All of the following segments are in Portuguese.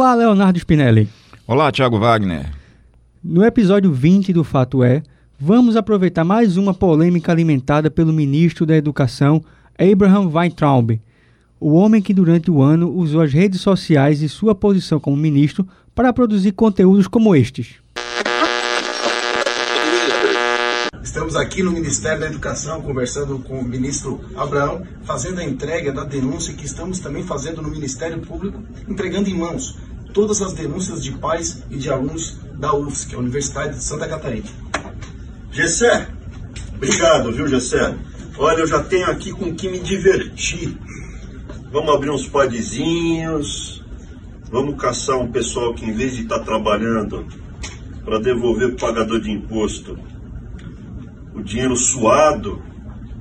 Olá, Leonardo Spinelli. Olá, Thiago Wagner. No episódio 20 do Fato É, vamos aproveitar mais uma polêmica alimentada pelo ministro da Educação, Abraham Weintraub, o homem que durante o ano usou as redes sociais e sua posição como ministro para produzir conteúdos como estes. Estamos aqui no Ministério da Educação conversando com o ministro Abraão, fazendo a entrega da denúncia que estamos também fazendo no Ministério Público, entregando em mãos todas as denúncias de pais e de alunos da UFSC, a Universidade de Santa Catarina. Gessé, obrigado, viu, Gessé? Olha, eu já tenho aqui com que me divertir. Vamos abrir uns podzinhos, vamos caçar um pessoal que, em vez de estar trabalhando para devolver o pagador de imposto, o dinheiro suado,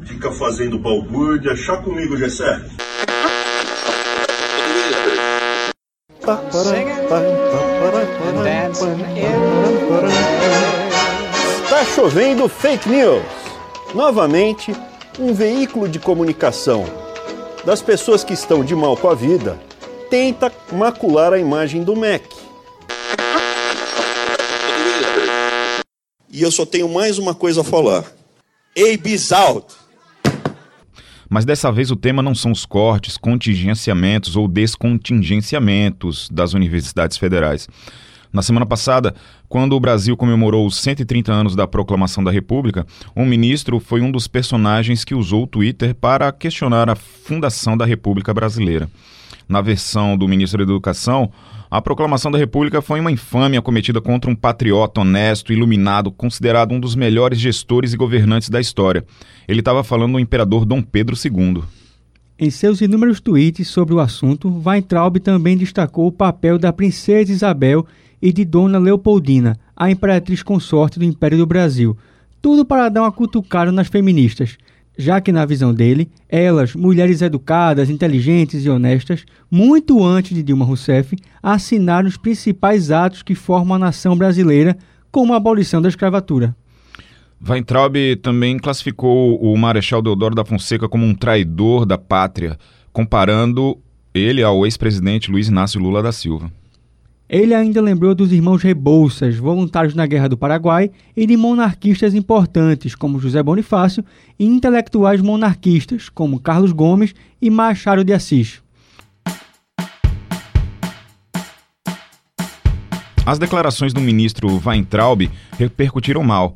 fica fazendo balbúrdia. Chá comigo, Gessé. Está chovendo fake news. Novamente, um veículo de comunicação das pessoas que estão de mal com a vida tenta macular a imagem do MEC. E eu só tenho mais uma coisa a falar. Abe's out! Mas dessa vez o tema não são os cortes, contingenciamentos ou descontingenciamentos das universidades federais. Na semana passada, quando o Brasil comemorou os 130 anos da proclamação da República, um ministro foi um dos personagens que usou o Twitter para questionar a fundação da República Brasileira. Na versão do ministro da Educação, a proclamação da República foi uma infâmia cometida contra um patriota honesto, iluminado, considerado um dos melhores gestores e governantes da história. Ele estava falando do imperador Dom Pedro II. Em seus inúmeros tweets sobre o assunto, Weintraub também destacou o papel da princesa Isabel e de Dona Leopoldina, a imperatriz consorte do Império do Brasil. Tudo para dar uma cutucada nas feministas, já que, na visão dele, elas, mulheres educadas, inteligentes e honestas, muito antes de Dilma Rousseff, assinaram os principais atos que formam a nação brasileira, como a abolição da escravatura. Weintraub também classificou o Marechal Deodoro da Fonseca como um traidor da pátria, comparando ele ao ex-presidente Luiz Inácio Lula da Silva. Ele ainda lembrou dos irmãos Rebouças, voluntários na Guerra do Paraguai, e de monarquistas importantes, como José Bonifácio, e intelectuais monarquistas, como Carlos Gomes e Machado de Assis. As declarações do ministro Weintraub repercutiram mal.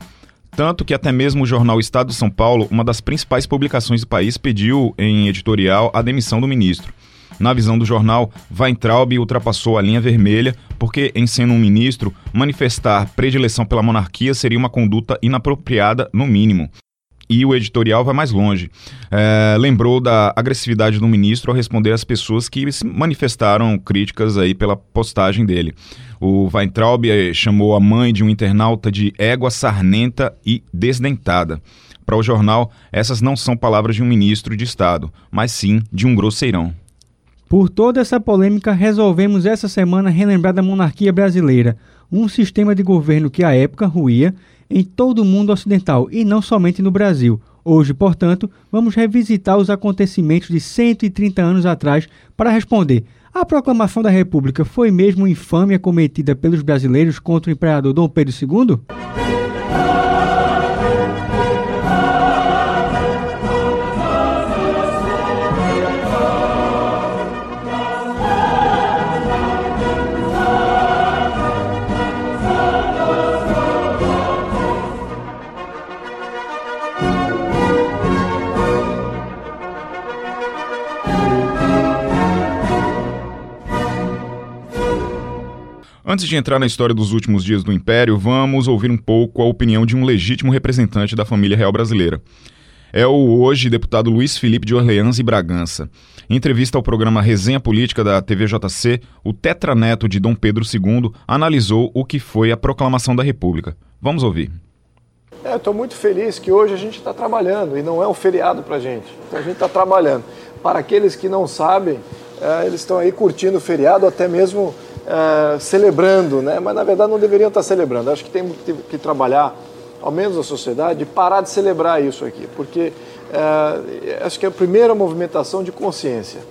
Tanto que até mesmo o jornal Estado de São Paulo, uma das principais publicações do país, pediu em editorial a demissão do ministro. Na visão do jornal, Weintraub ultrapassou a linha vermelha porque, em sendo um ministro, manifestar predileção pela monarquia seria uma conduta inapropriada, no mínimo. E o editorial vai mais longe. É, lembrou da agressividade do ministro ao responder às pessoas que manifestaram críticas aí pela postagem dele. O Weintraub eh, chamou a mãe de um internauta de égua sarnenta e desdentada. Para o jornal, essas não são palavras de um ministro de Estado, mas sim de um grosseirão. Por toda essa polêmica, resolvemos essa semana relembrar da monarquia brasileira, um sistema de governo que à época ruía em todo o mundo ocidental e não somente no Brasil. Hoje, portanto, vamos revisitar os acontecimentos de 130 anos atrás para responder: a proclamação da República foi mesmo infâmia cometida pelos brasileiros contra o imperador Dom Pedro II? Antes de entrar na história dos últimos dias do Império, vamos ouvir um pouco a opinião de um legítimo representante da família real brasileira. É o hoje deputado Luiz Felipe de Orleans e Bragança. Em entrevista ao programa Resenha Política da TVJC, o tetraneto de Dom Pedro II analisou o que foi a proclamação da República. Vamos ouvir. É, Estou muito feliz que hoje a gente está trabalhando e não é um feriado para a gente. Então a gente está trabalhando. Para aqueles que não sabem, é, eles estão aí curtindo o feriado, até mesmo é, celebrando, né? mas na verdade não deveriam estar celebrando. Acho que tem que trabalhar, ao menos a sociedade, parar de celebrar isso aqui, porque é, acho que é a primeira movimentação de consciência.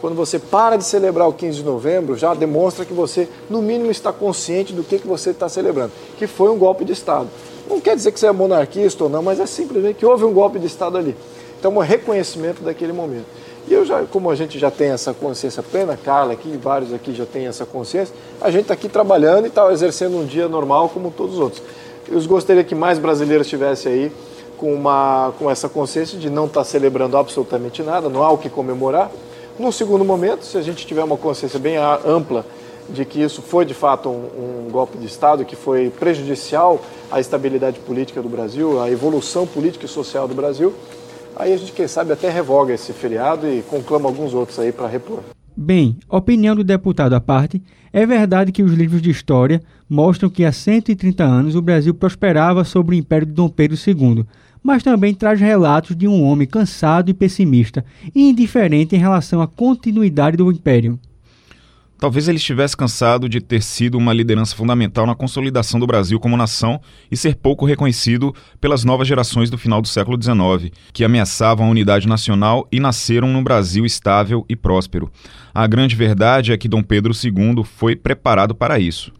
Quando você para de celebrar o 15 de novembro, já demonstra que você, no mínimo, está consciente do que, que você está celebrando, que foi um golpe de Estado. Não quer dizer que você é monarquista ou não, mas é simplesmente que houve um golpe de Estado ali. Então, um reconhecimento daquele momento. E eu já, como a gente já tem essa consciência plena, Carla aqui, vários aqui já têm essa consciência, a gente está aqui trabalhando e está exercendo um dia normal como todos os outros. Eu gostaria que mais brasileiros estivessem aí com, uma, com essa consciência de não estar tá celebrando absolutamente nada, não há o que comemorar. No segundo momento, se a gente tiver uma consciência bem ampla de que isso foi de fato um, um, golpe de Estado que foi prejudicial à estabilidade política do Brasil, à evolução política e social do Brasil, aí a gente, quem sabe, até revoga esse feriado e conclama alguns outros aí para repor. Bem, opinião do deputado à parte, é verdade que os livros de história mostram que há 130 anos o Brasil prosperava sob o império de Dom Pedro II, mas também traz relatos de um homem cansado e pessimista e indiferente em relação à continuidade do império. Talvez ele estivesse cansado de ter sido uma liderança fundamental na consolidação do Brasil como nação e ser pouco reconhecido pelas novas gerações do final do século XIX, que ameaçavam a unidade nacional e nasceram num Brasil estável e próspero. A grande verdade é que Dom Pedro II foi preparado para isso.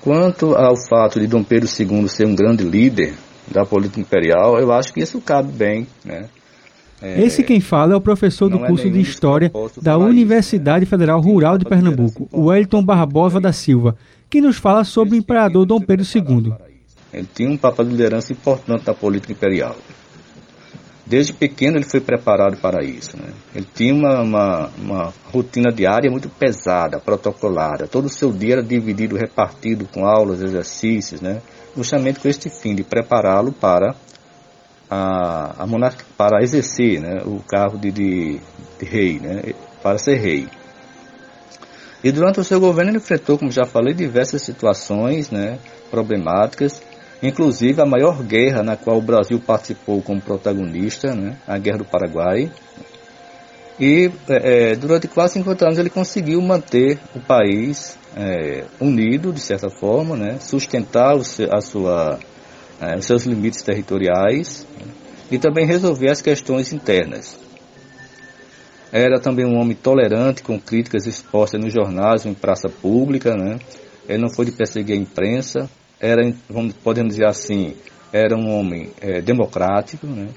Quanto ao fato de Dom Pedro II ser um grande líder da política imperial, eu acho que isso cabe bem, né? É, Esse quem fala é o professor do é curso é de História da Universidade né? Federal Rural de Pernambuco, Wellington Barbosa da Silva, que nos fala sobre o imperador Dom Pedro II. Ele tinha um papel de liderança importante na política imperial. Desde pequeno ele foi preparado para isso. Né? Ele tinha uma, uma, uma, rotina diária muito pesada, protocolada. Todo o seu dia era dividido, repartido com aulas, exercícios, né? justamente com este fim de prepará-lo para a, a para exercer né, o cargo de, de, de rei, né, para ser rei. E durante o seu governo ele enfrentou, como já falei, diversas situações né, problemáticas, inclusive a maior guerra na qual o Brasil participou como protagonista, né, a Guerra do Paraguai. E é, é durante quase 50 anos ele conseguiu manter o país é, unido, de certa forma, né, sustentar a sua os seus limites territoriais e também resolver as questões internas. Era também um homem tolerante, com críticas expostas nos jornais, em praça pública, né? Ele não foi de perseguir a imprensa, era, vamos, podemos dizer assim, era um homem é, democrático, né?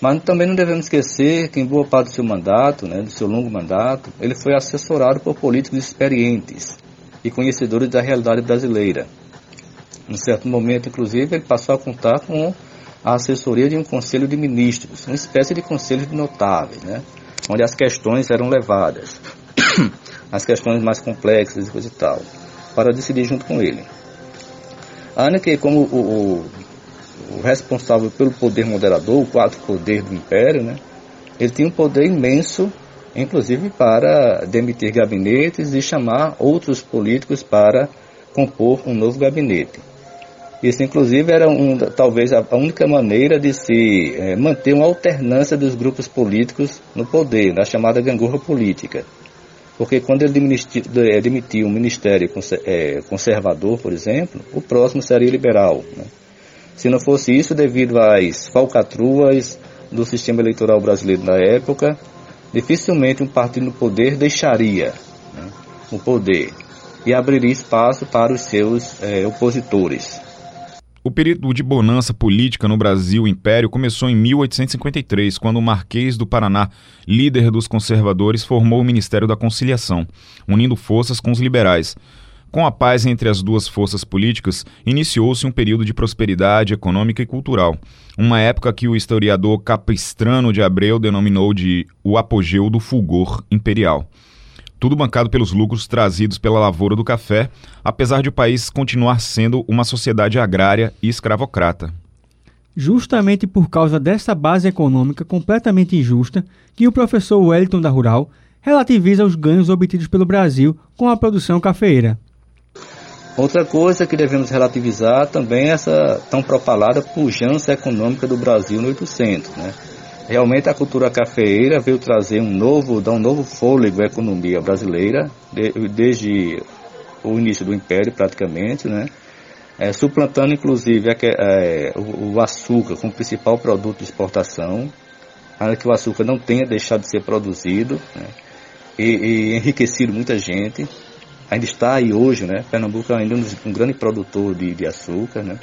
Mas também não devemos esquecer que em boa parte do seu mandato, né, do seu longo mandato, ele foi assessorado por políticos experientes e conhecedores da realidade brasileira. Em certo momento, inclusive, ele passou a contar com a assessoria de um conselho de ministros, uma espécie de conselho de notáveis, né? onde as questões eram levadas, as questões mais complexas e coisa e tal, para decidir junto com ele. Ana, que como o, o, o, responsável pelo poder moderador, o quarto poder do império, né? ele tinha um poder imenso, inclusive para demitir gabinetes e chamar outros políticos para compor um novo gabinete. Isso, inclusive, era um, talvez a única maneira de se é, manter uma alternância dos grupos políticos no poder, na chamada gangorra política. Porque quando ele demitiu um ministério eh, conservador, por exemplo, o próximo seria liberal. Né? Se não fosse isso, devido às falcatruas do sistema eleitoral brasileiro na época, dificilmente um partido no poder deixaria né, o poder e abriria espaço para os seus é, opositores. O período de bonança política no Brasil Império começou em 1853, quando o Marquês do Paraná, líder dos conservadores, formou o Ministério da Conciliação, unindo forças com os liberais. Com a paz entre as duas forças políticas, iniciou-se um período de prosperidade econômica e cultural, uma época que o historiador Capistrano de Abreu denominou de o apogeu do fulgor imperial tudo bancado pelos lucros trazidos pela lavoura do café, apesar de o país continuar sendo uma sociedade agrária e escravocrata. Justamente por causa dessa base econômica completamente injusta que o professor Wellington da Rural relativiza os ganhos obtidos pelo Brasil com a produção cafeeira. Outra coisa que devemos relativizar também é essa tão propalada pujança econômica do Brasil no 800, né? Realmente a cultura cafeeira veio trazer um novo, dar um novo fôlego à economia brasileira, de, desde o início do Império praticamente, né? É, suplantando inclusive é, o, o, açúcar como principal produto de exportação, ainda que o açúcar não tenha deixado de ser produzido. Né? e, e enriquecido muita gente. Ainda está aí hoje, né? Pernambuco é ainda um, um grande produtor de, de açúcar, né?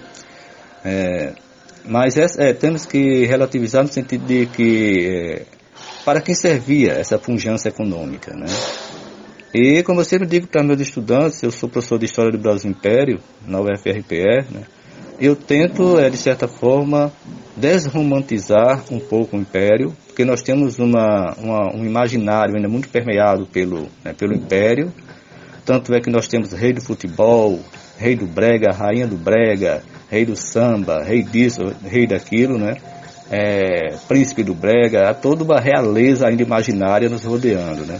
É, mas é, é, temos que relativizar no sentido de que é, para quem servia essa pujança econômica, né? E como eu sempre digo para meus estudantes, eu sou professor de História do Brasil Império na UFRPE, né? Eu tento, é, de certa forma, desromantizar um pouco o Império, porque nós temos uma, uma um imaginário ainda muito permeado pelo, né, pelo Império, tanto é que nós temos rei do futebol, rei do brega, rainha do brega, rei do samba, rei disso, rei daquilo, né? É, príncipe do brega, toda uma realeza ainda imaginária nos rodeando, né?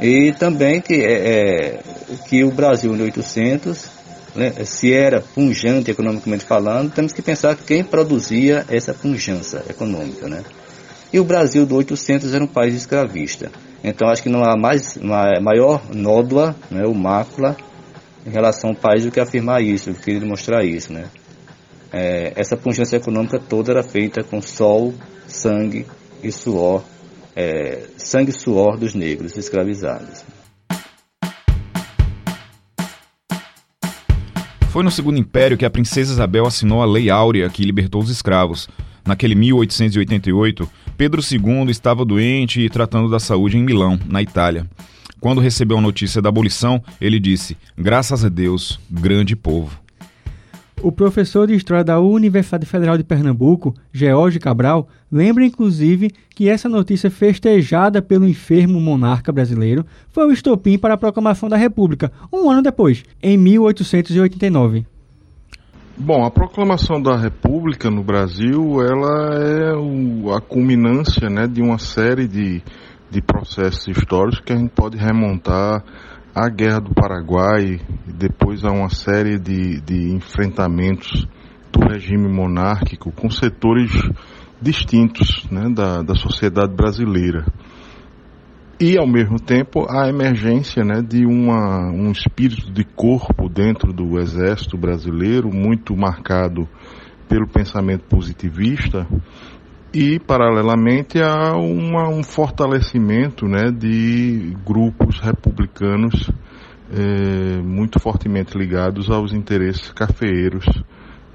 E também que, é, é que o Brasil em 1800, né, se era punjante economicamente falando, temos que pensar quem produzia essa punjância econômica, né? E o Brasil do 800 era um país escravista. Então acho que não há mais, maior nódoa, né, o mácula, em relação ao país do que afirmar isso, do que demonstrar isso, né? É, essa pujança econômica toda era feita com sol, sangue e suor, é, sangue e suor dos negros escravizados. Foi no Segundo Império que a princesa Isabel assinou a Lei Áurea que libertou os escravos. Naquele 1888, Pedro II estava doente e tratando da saúde em Milão, na Itália. Quando recebeu a notícia da abolição, ele disse: Graças a Deus, grande povo. O professor de História da Universidade Federal de Pernambuco, George Cabral, lembra inclusive que essa notícia festejada pelo enfermo monarca brasileiro foi o estopim para a proclamação da República, um ano depois, em 1889. Bom, a proclamação da República no Brasil, ela é o, a culminância né, de uma série de, de processos históricos que a gente pode remontar à Guerra do Paraguai, depois a uma série de, de enfrentamentos do regime monárquico com setores distintos né, da, da sociedade brasileira. E ao mesmo tempo a emergência né, de uma, um espírito de corpo dentro do exército brasileiro muito marcado pelo pensamento positivista e paralelamente a uma, um fortalecimento né, de grupos republicanos eh, muito fortemente ligados aos interesses cafeeiros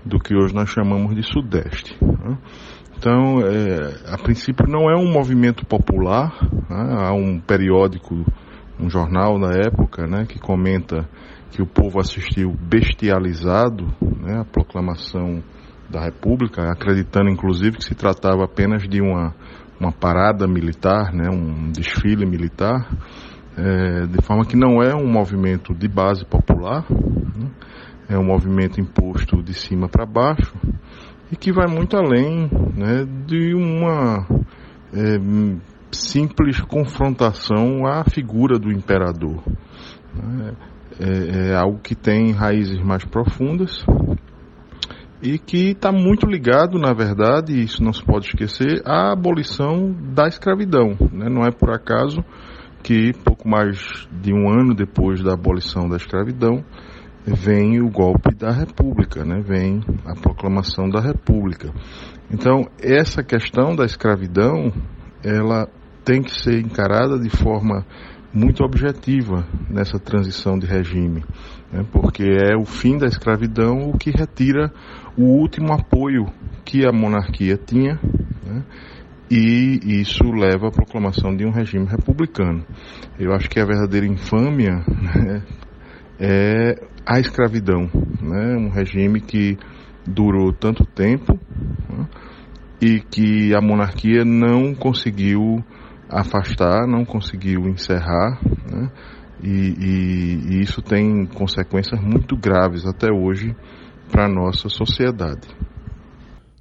do que hoje nós chamamos de Sudeste. Né? Então, é, a princípio não é um movimento popular, né? há um periódico, um jornal na época, né, que comenta que o povo assistiu bestializado né, a proclamação da República, acreditando inclusive que se tratava apenas de uma, uma parada militar, né, um desfile militar, é, de forma que não é um movimento de base popular, né, é um movimento imposto de cima para baixo, e que vai muito além né, de uma é, simples confrontação à figura do imperador. Né. É, é, algo que tem raízes mais profundas e que está muito ligado, na verdade, isso não se pode esquecer, à abolição da escravidão. Né? Não é por acaso que pouco mais de um ano depois da abolição da escravidão, vem o golpe da República, né? vem a proclamação da República. Então, essa questão da escravidão, ela tem que ser encarada de forma muito objetiva nessa transição de regime, né? porque é o fim da escravidão o que retira o último apoio que a monarquia tinha, né? e isso leva à proclamação de um regime republicano. Eu acho que a verdadeira infâmia né, é a escravidão, né? um regime que durou tanto tempo né? e que a monarquia não conseguiu afastar, não conseguiu encerrar, né? e, e, e isso tem consequências muito graves até hoje para a nossa sociedade.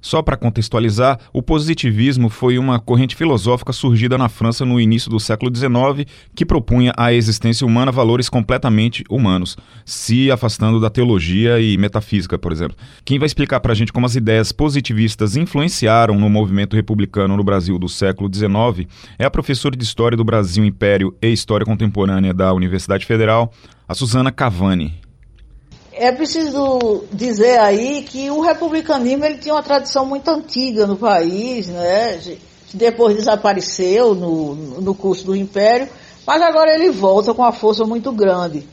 Só para contextualizar, o positivismo foi uma corrente filosófica surgida na França no início do século XIX que propunha à existência humana valores completamente humanos, se afastando da teologia e metafísica, por exemplo. Quem vai explicar para a gente como as ideias positivistas influenciaram no movimento republicano no Brasil do século XIX é a professora de História do Brasil Império e História Contemporânea da Universidade Federal, a Suzana Cavani é preciso dizer aí que o republicanismo ele tinha uma tradição muito antiga no país, né? que depois desapareceu no, no curso do Império, Mas agora ele volta com uma força muito grande.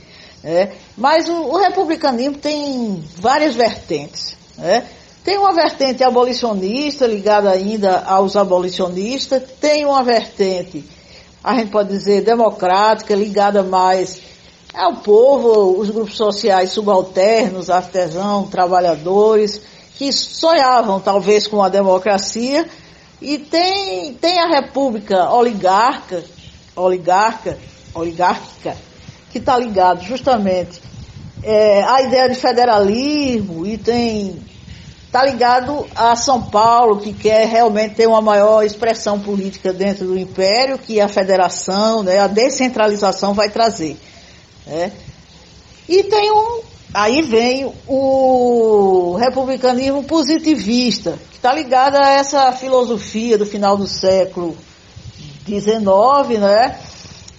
Né? Mas o, o republicanismo tem várias vertentes. Né? Tem uma vertente abolicionista, ligada ainda aos abolicionistas, tem uma vertente, a gente pode dizer, democrática, ligada mais ao povo, os grupos sociais subalternos, artesãos, trabalhadores, que sonhavam talvez com a democracia, e tem, tem a república oligarca, oligarca, oligárquica, que está ligado justamente é, à ideia de federalismo e tem está ligado a São Paulo, que quer realmente ter uma maior expressão política dentro do império, que a federação, né, a descentralização vai trazer. Né? E tem um. Aí vem o republicanismo positivista, que está ligado a essa filosofia do final do século XIX, né?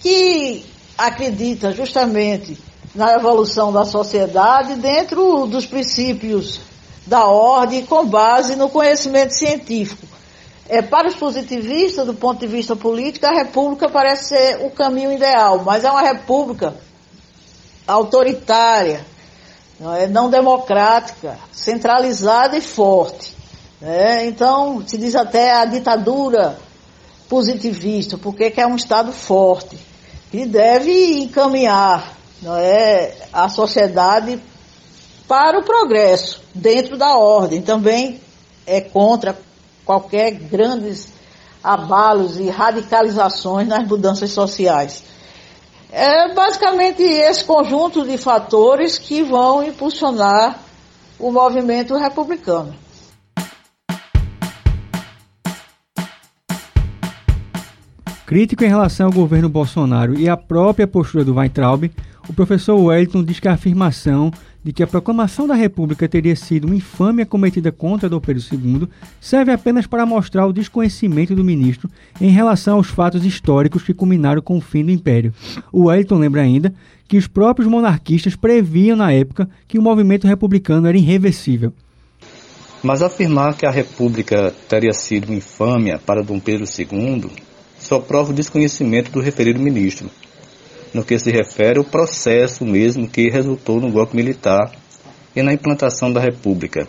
que acredita justamente na evolução da sociedade dentro dos princípios da ordem com base no conhecimento científico. É, para os positivistas, do ponto de vista político, a república parece ser o caminho ideal, mas é uma república autoritária, não, é, não democrática, centralizada e forte. Né? Então, se diz até a ditadura positivista, porque é um Estado forte, que deve encaminhar não é, a sociedade para o progresso, dentro da ordem. Também é contra qualquer grandes abalos e radicalizações nas mudanças sociais. É basicamente esse conjunto de fatores que vão impulsionar o movimento republicano. Crítico em relação ao governo Bolsonaro e à própria postura do Weintraub, o professor Wellington diz que a afirmação de que a proclamação da República teria sido uma infâmia cometida contra Dom Pedro II serve apenas para mostrar o desconhecimento do ministro em relação aos fatos históricos que culminaram com o fim do Império. O Wellington lembra ainda que os próprios monarquistas previam na época que o movimento republicano era irreversível. Mas afirmar que a República teria sido uma infâmia para Dom Pedro II só prova o desconhecimento do referido ministro no que se refere ao processo mesmo que resultou no golpe militar e na implantação da República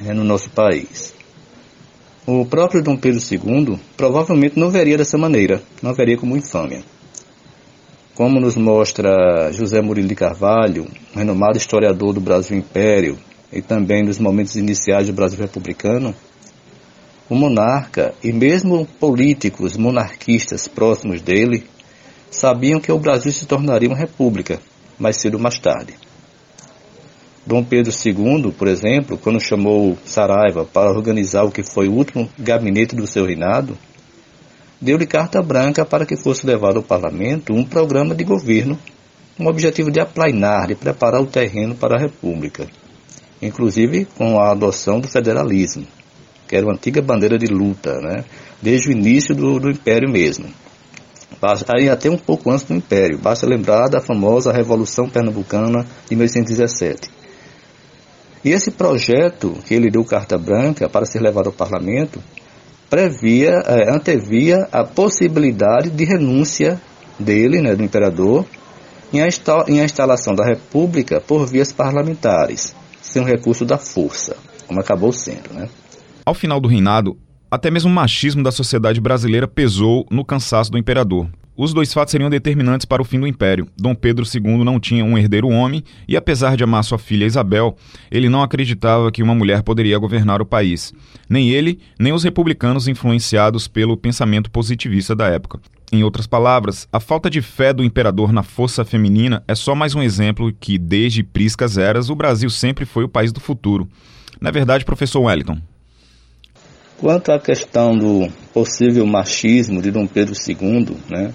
né, no nosso país. O próprio Dom Pedro II provavelmente não veria dessa maneira, não veria como infâmia. Como nos mostra José Murilo de Carvalho, renomado historiador do Brasil Império e também dos momentos iniciais do Brasil Republicano, o monarca e mesmo políticos monarquistas próximos dele sabiam que o Brasil se tornaria uma república, mais cedo ou mais tarde. Dom Pedro II, por exemplo, quando chamou Saraiva para organizar o que foi o último gabinete do seu reinado, deu-lhe carta branca para que fosse levado ao parlamento um programa de governo com o objetivo de aplainar, de preparar o terreno para a república, inclusive com a adoção do federalismo, que era uma antiga bandeira de luta, né, desde o início do, do império mesmo aí até um pouco antes do Império. Basta lembrar da famosa Revolução Pernambucana de 1817. E esse projeto que ele deu carta branca para ser levado ao parlamento previa, é, antevia a possibilidade de renúncia dele, né, do imperador, em a, em a instalação da república por vias parlamentares, sem o recurso da força, como acabou sendo. Né? Ao final do reinado, até mesmo o machismo da sociedade brasileira pesou no cansaço do imperador. Os dois fatos seriam determinantes para o fim do império. Dom Pedro II não tinha um herdeiro homem e, apesar de amar sua filha Isabel, ele não acreditava que uma mulher poderia governar o país. Nem ele, nem os republicanos influenciados pelo pensamento positivista da época. Em outras palavras, a falta de fé do imperador na força feminina é só mais um exemplo que, desde priscas eras, o Brasil sempre foi o país do futuro. Na verdade, professor Wellington, Quanto à questão do possível machismo de Dom Pedro II, né,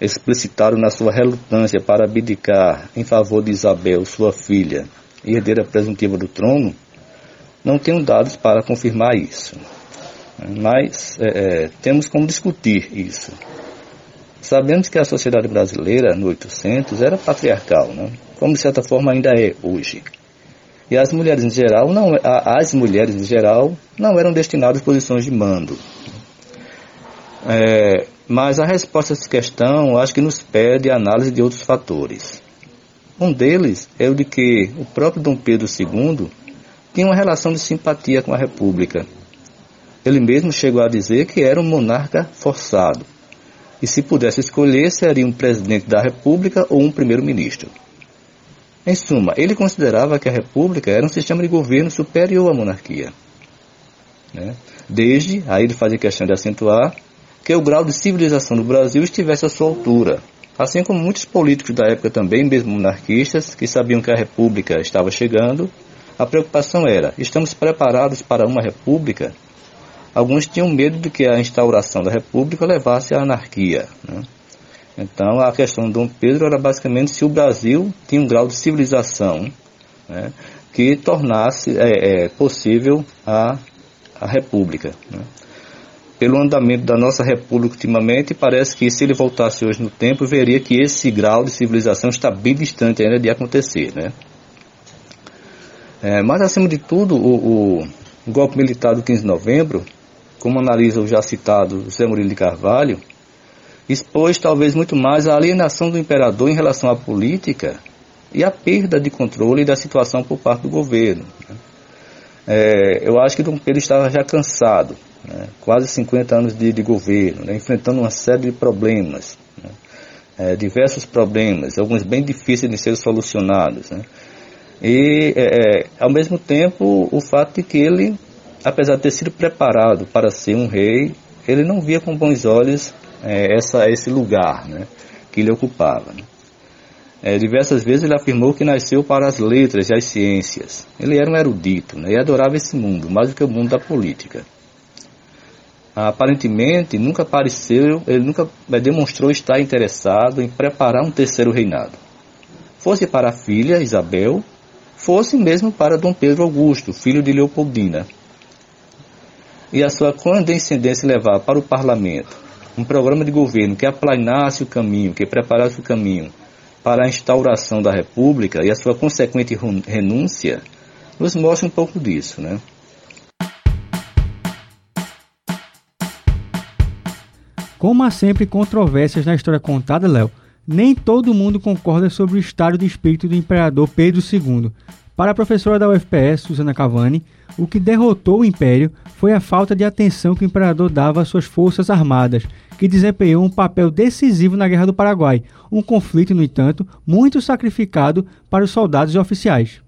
explicitado na sua relutância para abdicar em favor de Isabel, sua filha, herdeira presuntiva do trono, não tenho dados para confirmar isso. Mas é, é, temos como discutir isso. Sabemos que a sociedade brasileira, no 800, era patriarcal, né? como de certa forma ainda é hoje. E as mulheres em geral não, as mulheres em geral não eram destinadas a posições de mando. É, Mas a resposta a essa questão acho que nos pede a análise de outros fatores. Um deles é o de que o próprio Dom Pedro II tinha uma relação de simpatia com a República. Ele mesmo chegou a dizer que era um monarca forçado, e se pudesse escolher, seria um presidente da República ou um primeiro-ministro. Em suma, ele considerava que a República era um sistema de governo superior à monarquia. Né? Desde, aí ele fazia questão de acentuar, que o grau de civilização do Brasil estivesse à sua altura. Assim como muitos políticos da época também, mesmo monarquistas, que sabiam que a República estava chegando, a preocupação era: estamos preparados para uma República? Alguns tinham medo de que a instauração da República levasse à anarquia. Né? Então, a questão de Dom Pedro era basicamente se o Brasil tinha um grau de civilização né, que tornasse é, é, possível a, a República. Né? Pelo andamento da nossa República ultimamente, parece que se ele voltasse hoje no tempo, veria que esse grau de civilização está bem distante ainda de acontecer. Né? É, mas, acima de tudo, o, o golpe militar do 15 de novembro como analisa o já citado José Murilo de Carvalho, expôs talvez muito mais a alienação do imperador em relação à política e a perda de controle da situação por parte do governo. Né? É, eu acho que Dom Pedro estava já cansado, né? quase 50 anos de, de governo, né? enfrentando uma série de problemas, né? é, diversos problemas, alguns bem difíceis de serem solucionados. Né? E, é, é, ao mesmo tempo, o fato de que ele apesar de ter sido preparado para ser um rei, ele não via com bons olhos é, essa, esse lugar né, que ele ocupava. Né. É, diversas vezes ele afirmou que nasceu para as letras e as ciências. Ele era um erudito né, e adorava esse mundo, mais do que o mundo da política. Aparentemente, nunca apareceu, ele nunca demonstrou estar interessado em preparar um terceiro reinado. Fosse para a filha Isabel, fosse mesmo para Dom Pedro Augusto, filho de Leopoldina, e a sua condescendência levar para o parlamento um programa de governo que aplanasse o caminho, que preparasse o caminho para a instauração da República e a sua consequente renúncia, nos mostra um pouco disso, né? Como há sempre controvérsias na história contada, Léo, nem todo mundo concorda sobre o estado de espírito do imperador Pedro II. Para a professora da UFPS, Susana Cavani, o que derrotou o Império foi a falta de atenção que o imperador dava às suas forças armadas, que desempenhou um papel decisivo na Guerra do Paraguai, um conflito, no entanto, muito sacrificado para os soldados e oficiais.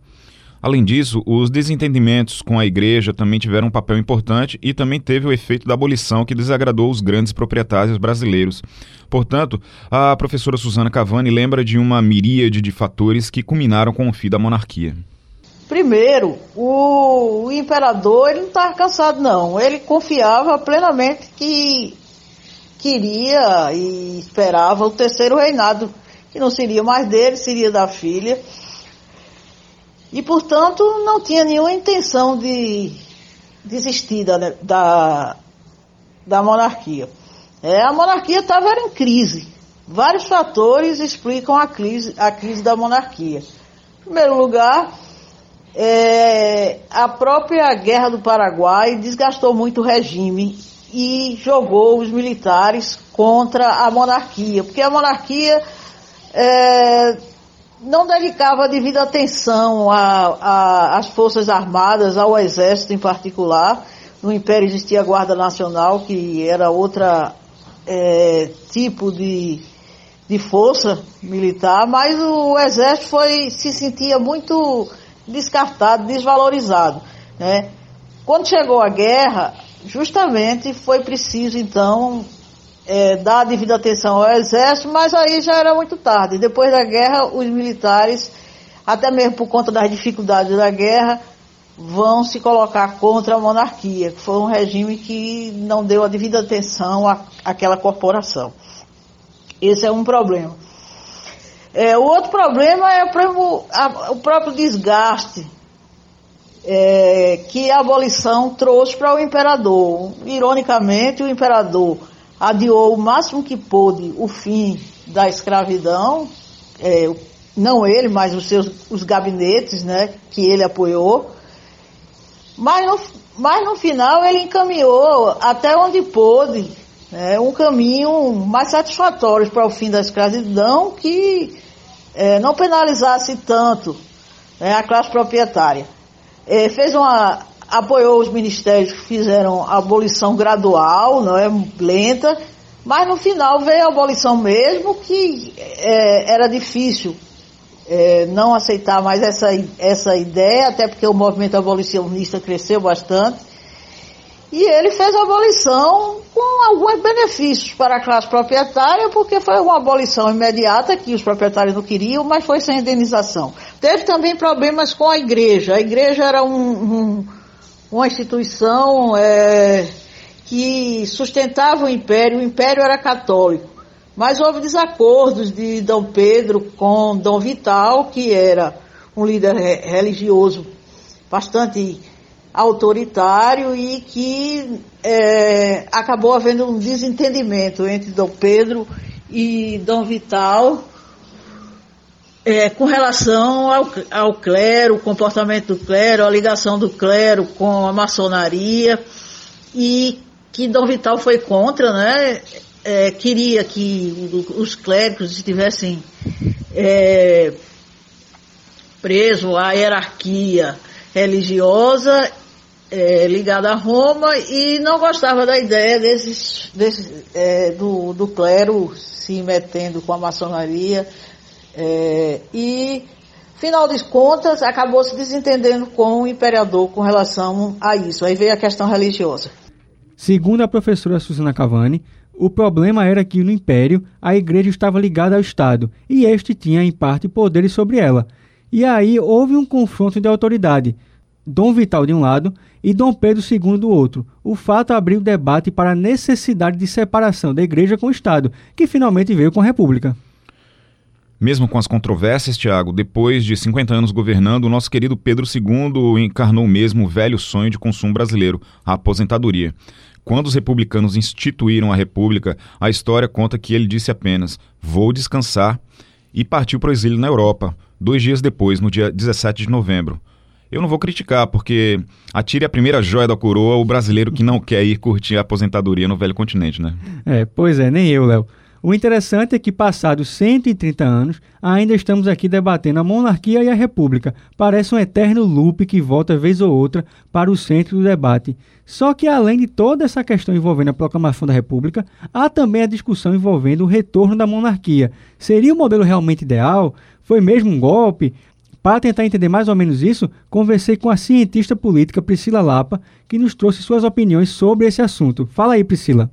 Além disso, os desentendimentos com a igreja também tiveram um papel importante e também teve o efeito da abolição que desagradou os grandes proprietários brasileiros. Portanto, a professora Suzana Cavani lembra de uma miríade de fatores que culminaram com o fim da monarquia. Primeiro, o, imperador ele não estava cansado não, ele confiava plenamente que queria e esperava o terceiro reinado, que não seria mais dele, seria da filha. E, portanto, não tinha nenhuma intenção de desistir da, da, da monarquia. É, a monarquia estava em crise. Vários fatores explicam a crise, a crise da monarquia. Em primeiro lugar, é, a própria Guerra do Paraguai desgastou muito o regime e jogou os militares contra a monarquia, porque a monarquia é, não dedicava devida atenção às forças armadas, ao exército em particular. No Império existia a Guarda Nacional, que era outra é, tipo de, de força militar, mas o exército foi, se sentia muito descartado, desvalorizado. Né? Quando chegou a guerra, justamente foi preciso, então, é, dar devida atenção ao exército, mas aí já era muito tarde. Depois da guerra, os militares, até mesmo por conta das dificuldades da guerra, vão se colocar contra a monarquia, que foi um regime que não deu a devida atenção à, àquela corporação. Esse é um problema. É, o outro problema é o próprio, a, o próprio desgaste é, que a abolição trouxe para o imperador. Ironicamente, o imperador adiou o máximo que pôde o fim da escravidão, é, não ele, mas os seus os gabinetes né, que ele apoiou. Mas no, mas no final ele encaminhou até onde pôde é, um caminho mais satisfatório para o fim da escravidão que é, não penalizasse tanto né, a classe proprietária. É, fez uma, apoiou os ministérios que fizeram a abolição gradual, não é lenta, mas no final veio a abolição mesmo, que é, era difícil é, não aceitar mais essa, essa ideia, até porque o movimento abolicionista cresceu bastante. E ele fez a abolição com alguns benefícios para a classe proprietária, porque foi uma abolição imediata que os proprietários não queriam, mas foi sem indenização. Teve também problemas com a igreja. A igreja era um, um, uma instituição é, que sustentava o império, o império era católico. Mas houve desacordos de Dom Pedro com Dom Vital, que era um líder religioso bastante autoritário e que é, acabou havendo um desentendimento entre Dom Pedro e Dom Vital é, com relação ao, ao clero, o comportamento do clero, a ligação do clero com a maçonaria e que Dom Vital foi contra, né? É, queria que os clérigos estivessem é, presos à hierarquia religiosa é, ligada a Roma e não gostava da ideia desses, desses é, do, do clero se metendo com a maçonaria é, e final de contas acabou se desentendendo com o imperador com relação a isso. Aí veio a questão religiosa. Segundo a professora Susana Cavani, o problema era que no império a igreja estava ligada ao Estado e este tinha em parte poderes sobre ela. E aí houve um confronto de autoridade Dom Vital de um lado e Dom Pedro II do outro. O fato abriu debate para a necessidade de separação da Igreja com o Estado, que finalmente veio com a República. Mesmo com as controvérsias, Tiago, depois de 50 anos governando, o nosso querido Pedro II encarnou mesmo o velho sonho de consumo brasileiro, a aposentadoria. Quando os republicanos instituíram a República, a história conta que ele disse apenas: vou descansar, e partiu para o exílio na Europa, dois dias depois, no dia 17 de novembro. Eu não vou criticar, porque atire a primeira joia da coroa o brasileiro que não quer ir curtir a aposentadoria no velho continente, né? É, pois é, nem eu, Léo. O interessante é que, passados 130 anos, ainda estamos aqui debatendo a monarquia e a república. Parece um eterno loop que volta vez ou outra para o centro do debate. Só que, além de toda essa questão envolvendo a proclamação da república, há também a discussão envolvendo o retorno da monarquia. Seria o modelo realmente ideal? Foi mesmo um golpe? Para tentar entender mais ou menos isso, conversei com a cientista política Priscila Lapa, que nos trouxe suas opiniões sobre esse assunto. Fala aí, Priscila.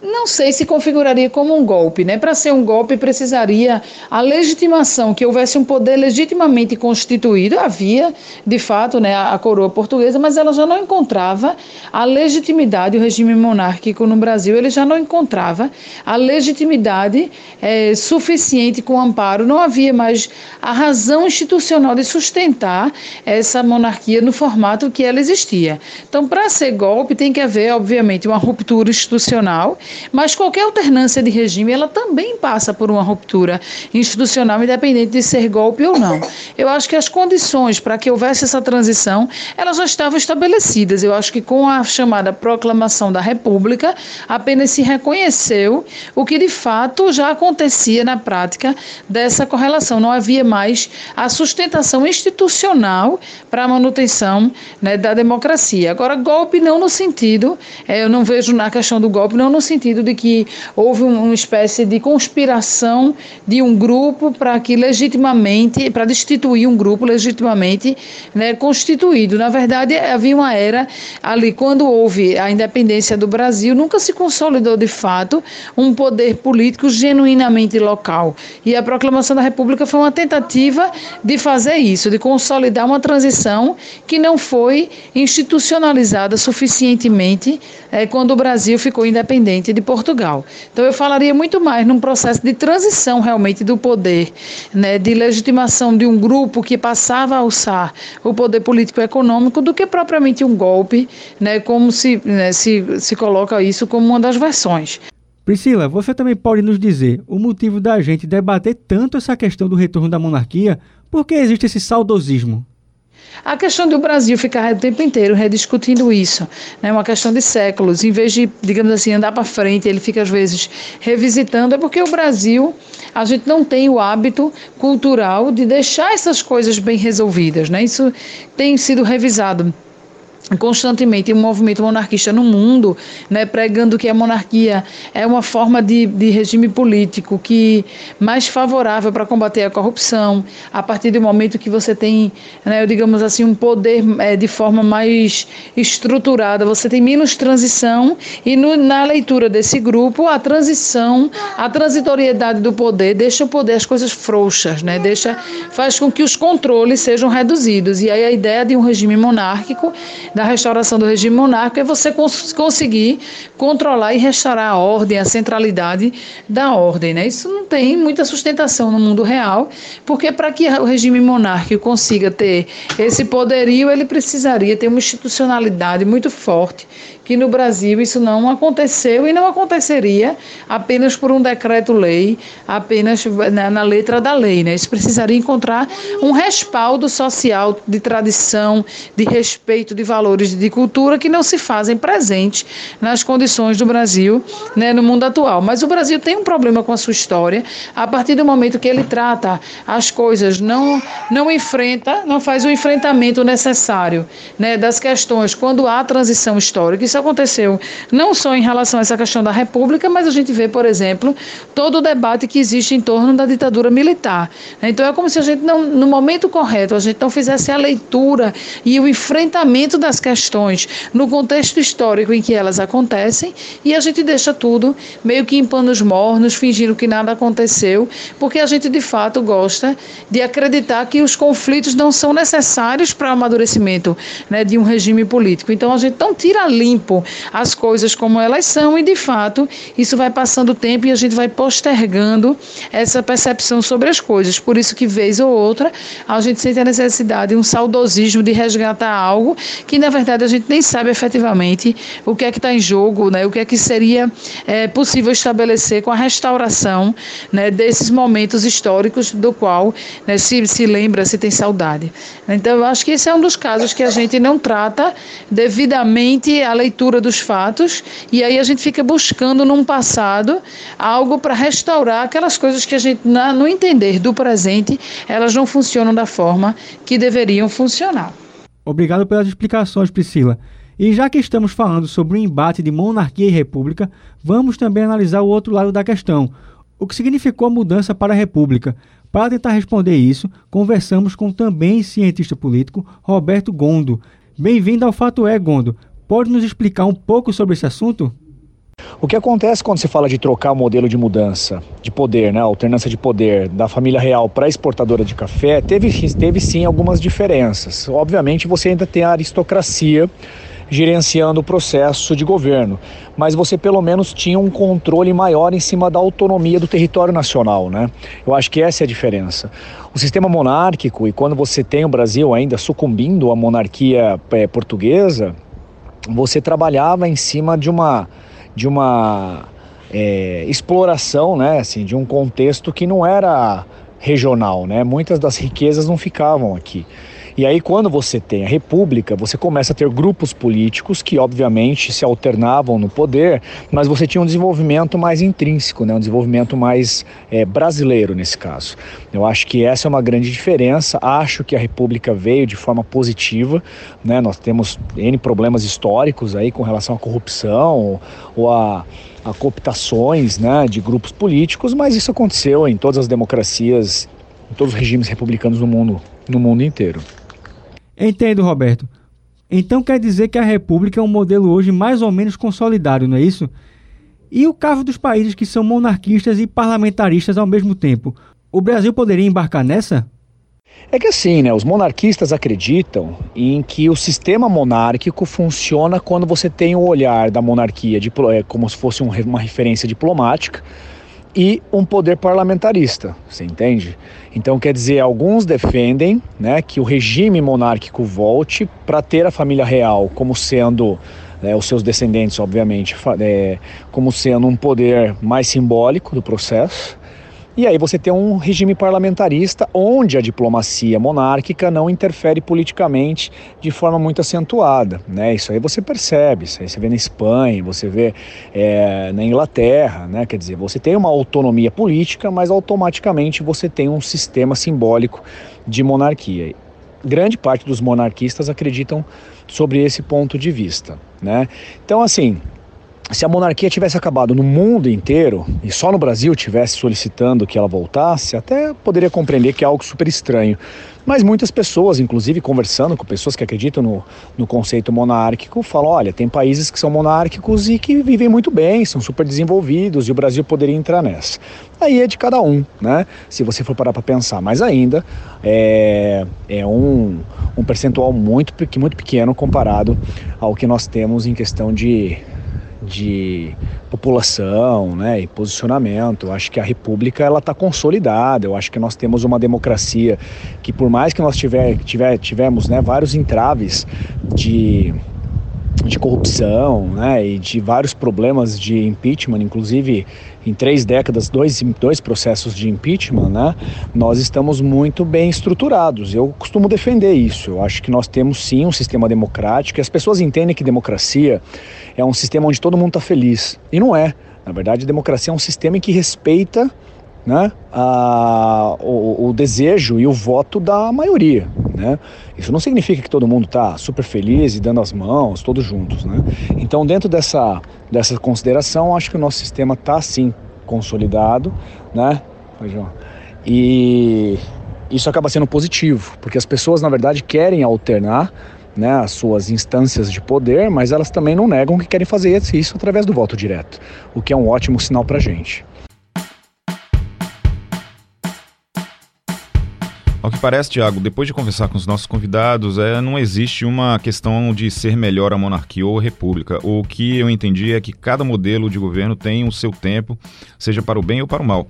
Não sei se configuraria como um golpe, né? Para ser um golpe precisaria a legitimação, que houvesse um poder legitimamente constituído. Havia, de fato, né, a coroa portuguesa, mas ela já não encontrava a legitimidade, o regime monárquico no Brasil, ele já não encontrava a legitimidade é, suficiente com amparo. Não havia mais a razão institucional de sustentar essa monarquia no formato que ela existia. Então, para ser golpe, tem que haver, obviamente, uma ruptura institucional mas qualquer alternância de regime, ela também passa por uma ruptura institucional, independente de ser golpe ou não. Eu acho que as condições para que houvesse essa transição, elas já estavam estabelecidas. Eu acho que com a chamada proclamação da República, apenas se reconheceu o que de fato já acontecia na prática dessa correlação. Não havia mais a sustentação institucional para a manutenção né, da democracia. Agora, golpe não no sentido, é, eu não vejo na questão do golpe, não no sentido sentido de que houve uma espécie de conspiração de um grupo para que legitimamente, para destituir um grupo legitimamente né, constituído. Na verdade, havia uma era ali, quando houve a independência do Brasil, nunca se consolidou de fato um poder político genuinamente local. E a proclamação da República foi uma tentativa de fazer isso, de consolidar uma transição que não foi institucionalizada suficientemente é, quando o Brasil ficou independente de Portugal. Então eu falaria muito mais num processo de transição realmente do poder, né, de legitimação de um grupo que passava a alçar o poder político e econômico do que propriamente um golpe, né, como se, né, se, se coloca isso como uma das versões. Priscila, você também pode nos dizer o motivo da gente debater tanto essa questão do retorno da monarquia, por que existe esse saudosismo? A questão do Brasil ficar o tempo inteiro rediscutindo isso, é né, uma questão de séculos, em vez de, digamos assim, andar para frente, ele fica às vezes revisitando, é porque o Brasil, a gente não tem o hábito cultural de deixar essas coisas bem resolvidas, né? Isso tem sido revisado constantemente um movimento monarquista no mundo, né, pregando que a monarquia é uma forma de, de regime político que mais favorável para combater a corrupção, a partir do momento que você tem, né, digamos assim, um poder é, de forma mais estruturada, você tem menos transição e no, na leitura desse grupo a transição, a transitoriedade do poder deixa o poder as coisas frouxas, né, deixa faz com que os controles sejam reduzidos. E aí a ideia de um regime monárquico da restauração do regime monárquico é você cons conseguir controlar e restaurar a ordem, a centralidade da ordem. Né? Isso não tem muita sustentação no mundo real, porque para que o regime monárquico consiga ter esse poderio, ele precisaria ter uma institucionalidade muito forte que no Brasil isso não aconteceu e não aconteceria apenas por um decreto-lei, apenas na, na, letra da lei. Né? Isso precisaria encontrar um respaldo social de tradição, de respeito de valores de cultura que não se fazem presentes nas condições do Brasil né, no mundo atual. Mas o Brasil tem um problema com a sua história a partir do momento que ele trata as coisas, não, não enfrenta, não faz o enfrentamento necessário né, das questões quando há transição histórica. Isso aconteceu não só em relação a essa questão da República, mas a gente vê, por exemplo, todo o debate que existe em torno da ditadura militar. Então é como se a gente, não, no momento correto, a gente não fizesse a leitura e o enfrentamento das questões no contexto histórico em que elas acontecem e a gente deixa tudo meio que em panos mornos, fingindo que nada aconteceu, porque a gente de fato gosta de acreditar que os conflitos não são necessários para o amadurecimento né, de um regime político. Então a gente não tira limpo tempo as coisas como elas são e, de fato, isso vai passando o tempo e a gente vai postergando essa percepção sobre as coisas. Por isso que, vez ou outra, a gente sente a necessidade, um saudosismo de resgatar algo que, na verdade, a gente nem sabe efetivamente o que é que está em jogo, né? o que é que seria é, possível estabelecer com a restauração né, desses momentos históricos do qual né, se, se lembra, se tem saudade. Então, eu acho que esse é um dos casos que a gente não trata devidamente a leitura leitura dos fatos e aí a gente fica buscando num passado algo para restaurar aquelas coisas que a gente, na, no entender do presente, elas não funcionam da forma que deveriam funcionar. Obrigado pelas explicações, Priscila. E já que estamos falando sobre o embate de monarquia e república, vamos também analisar o outro lado da questão. O que significou a mudança para a república? Para tentar responder isso, conversamos com também cientista político Roberto Gondo. Bem-vindo ao Fato É, Gondo. Pode nos explicar um pouco sobre esse assunto? O que acontece quando se fala de trocar o modelo de mudança de poder, né, alternância de poder da família real para a exportadora de café, teve, teve sim algumas diferenças. Obviamente você ainda tem a aristocracia gerenciando o processo de governo, mas você pelo menos tinha um controle maior em cima da autonomia do território nacional, né? Eu acho que essa é a diferença. O sistema monárquico, e quando você tem o Brasil ainda sucumbindo à monarquia é, portuguesa, você trabalhava em cima de uma de uma é, exploração, né, assim, de um contexto que não era regional, né? Muitas das riquezas não ficavam aqui. E aí, quando você tem a república, você começa a ter grupos políticos que, obviamente, se alternavam no poder, mas você tinha um desenvolvimento mais intrínseco, né? um desenvolvimento mais é, brasileiro nesse caso. Eu acho que essa é uma grande diferença. Acho que a república veio de forma positiva. Né? Nós temos N problemas históricos aí com relação à corrupção ou a a cooptações né, de grupos políticos, mas isso aconteceu em todas as democracias, em todos os regimes republicanos no mundo, no mundo inteiro. Entendo, Roberto. Então quer dizer que a República é um modelo hoje mais ou menos consolidado, não é isso? E o caso dos países que são monarquistas e parlamentaristas ao mesmo tempo, o Brasil poderia embarcar nessa? É que assim, né, os monarquistas acreditam em que o sistema monárquico funciona quando você tem o olhar da monarquia é, como se fosse uma referência diplomática e um poder parlamentarista, você entende? Então, quer dizer, alguns defendem né, que o regime monárquico volte para ter a família real como sendo, né, os seus descendentes, obviamente, é, como sendo um poder mais simbólico do processo, E aí você tem um regime parlamentarista onde a diplomacia monárquica não interfere politicamente de forma muito acentuada. Né? Isso aí você percebe, isso aí você vê na Espanha, você vê é, na Inglaterra, né? quer dizer, você tem uma autonomia política, mas automaticamente você tem um sistema simbólico de monarquia. Grande parte dos monarquistas acreditam sobre esse ponto de vista. Né? Então, assim, se a monarquia tivesse acabado no mundo inteiro e só no Brasil tivesse solicitando que ela voltasse, até poderia compreender que é algo super estranho. Mas muitas pessoas, inclusive conversando com pessoas que acreditam no, no conceito monárquico, falam: olha, tem países que são monárquicos e que vivem muito bem, são super desenvolvidos e o Brasil poderia entrar nessa. Aí é de cada um, né? Se você for parar para pensar, mas ainda é, é um, um percentual muito, muito pequeno comparado ao que nós temos em questão de de população né, e posicionamento. Eu acho que a República ela está consolidada. Eu acho que nós temos uma democracia que, por mais que nós tiver, tiver, tivemos né, vários entraves de de corrupção né, e de vários problemas de impeachment, inclusive em três décadas, dois, dois processos de impeachment, né, nós estamos muito bem estruturados. Eu costumo defender isso. Eu acho que nós temos sim um sistema democrático e as pessoas entendem que democracia é um sistema onde todo mundo está feliz. E não é. Na verdade, democracia é um sistema em que respeita né, a, o, o, desejo e o voto da maioria. Né? Isso não significa que todo mundo está super feliz e dando as mãos, todos juntos. Né? Então, dentro dessa, dessa consideração, acho que o nosso sistema está sim consolidado. Né? E isso acaba sendo positivo, porque as pessoas, na verdade, querem alternar né, as suas instâncias de poder, mas elas também não negam que querem fazer isso através do voto direto, o que é um ótimo sinal para a gente. Ao que parece, Tiago, depois de conversar com os nossos convidados, é, não existe uma questão de ser melhor a monarquia ou a república. O que eu entendi é que cada modelo de governo tem o seu tempo, seja para o bem ou para o mal.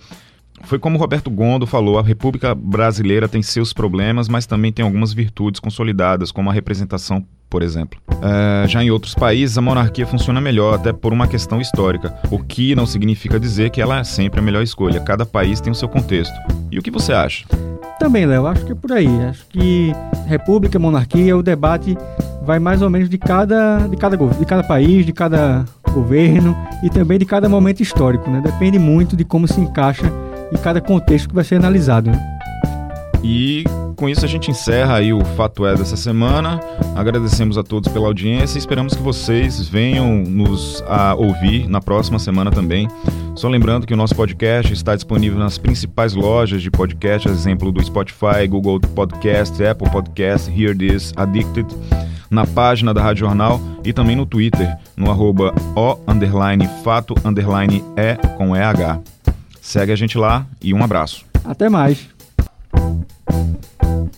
Foi como Roberto Gondo falou, a República Brasileira tem seus problemas, mas também tem algumas virtudes consolidadas, como a representação por exemplo. É, já em outros países, a monarquia funciona melhor, até por uma questão histórica, o que não significa dizer que ela é sempre a melhor escolha. Cada país tem o seu contexto. E o que você acha? Também, Léo, acho que é por aí. Acho que república, monarquia, o debate vai mais ou menos de cada, de cada, de cada país, de cada governo e também de cada momento histórico, né? Depende muito de como se encaixa em cada contexto que vai ser analisado. Né? E com isso a gente encerra aí o Fato É dessa semana. Agradecemos a todos pela audiência e esperamos que vocês venham nos ouvir na próxima semana também. Só lembrando que o nosso podcast está disponível nas principais lojas de podcast, exemplo do Spotify, Google Podcast, Apple Podcast, Hear This, Addicted, na página da Rádio Jornal e também no Twitter, no arroba o underline fato underline com EH. Segue a gente lá e um abraço. Até mais. Thank you.